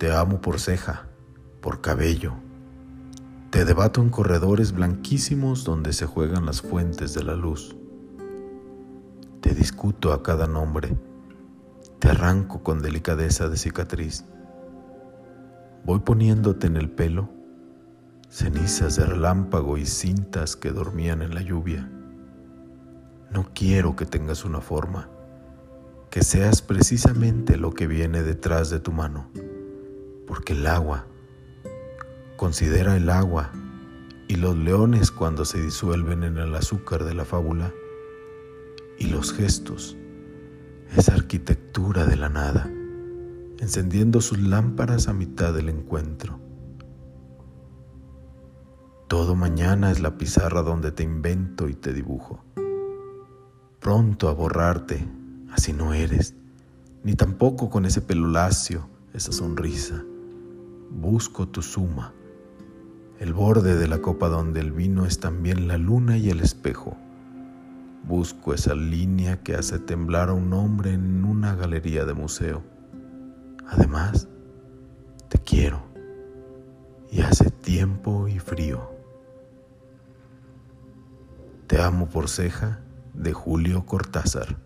Te amo por ceja, por cabello. Te debato en corredores blanquísimos donde se juegan las fuentes de la luz. Te discuto a cada nombre. Te arranco con delicadeza de cicatriz. Voy poniéndote en el pelo cenizas de relámpago y cintas que dormían en la lluvia. No quiero que tengas una forma, que seas precisamente lo que viene detrás de tu mano, porque el agua, considera el agua y los leones cuando se disuelven en el azúcar de la fábula, y los gestos, esa arquitectura de la nada, encendiendo sus lámparas a mitad del encuentro todo mañana es la pizarra donde te invento y te dibujo. Pronto a borrarte, así no eres, ni tampoco con ese pelo lacio, esa sonrisa. Busco tu suma, el borde de la copa donde el vino es también la luna y el espejo. Busco esa línea que hace temblar a un hombre en una galería de museo. Además, te quiero y hace tiempo y frío. Te amo por ceja de Julio Cortázar.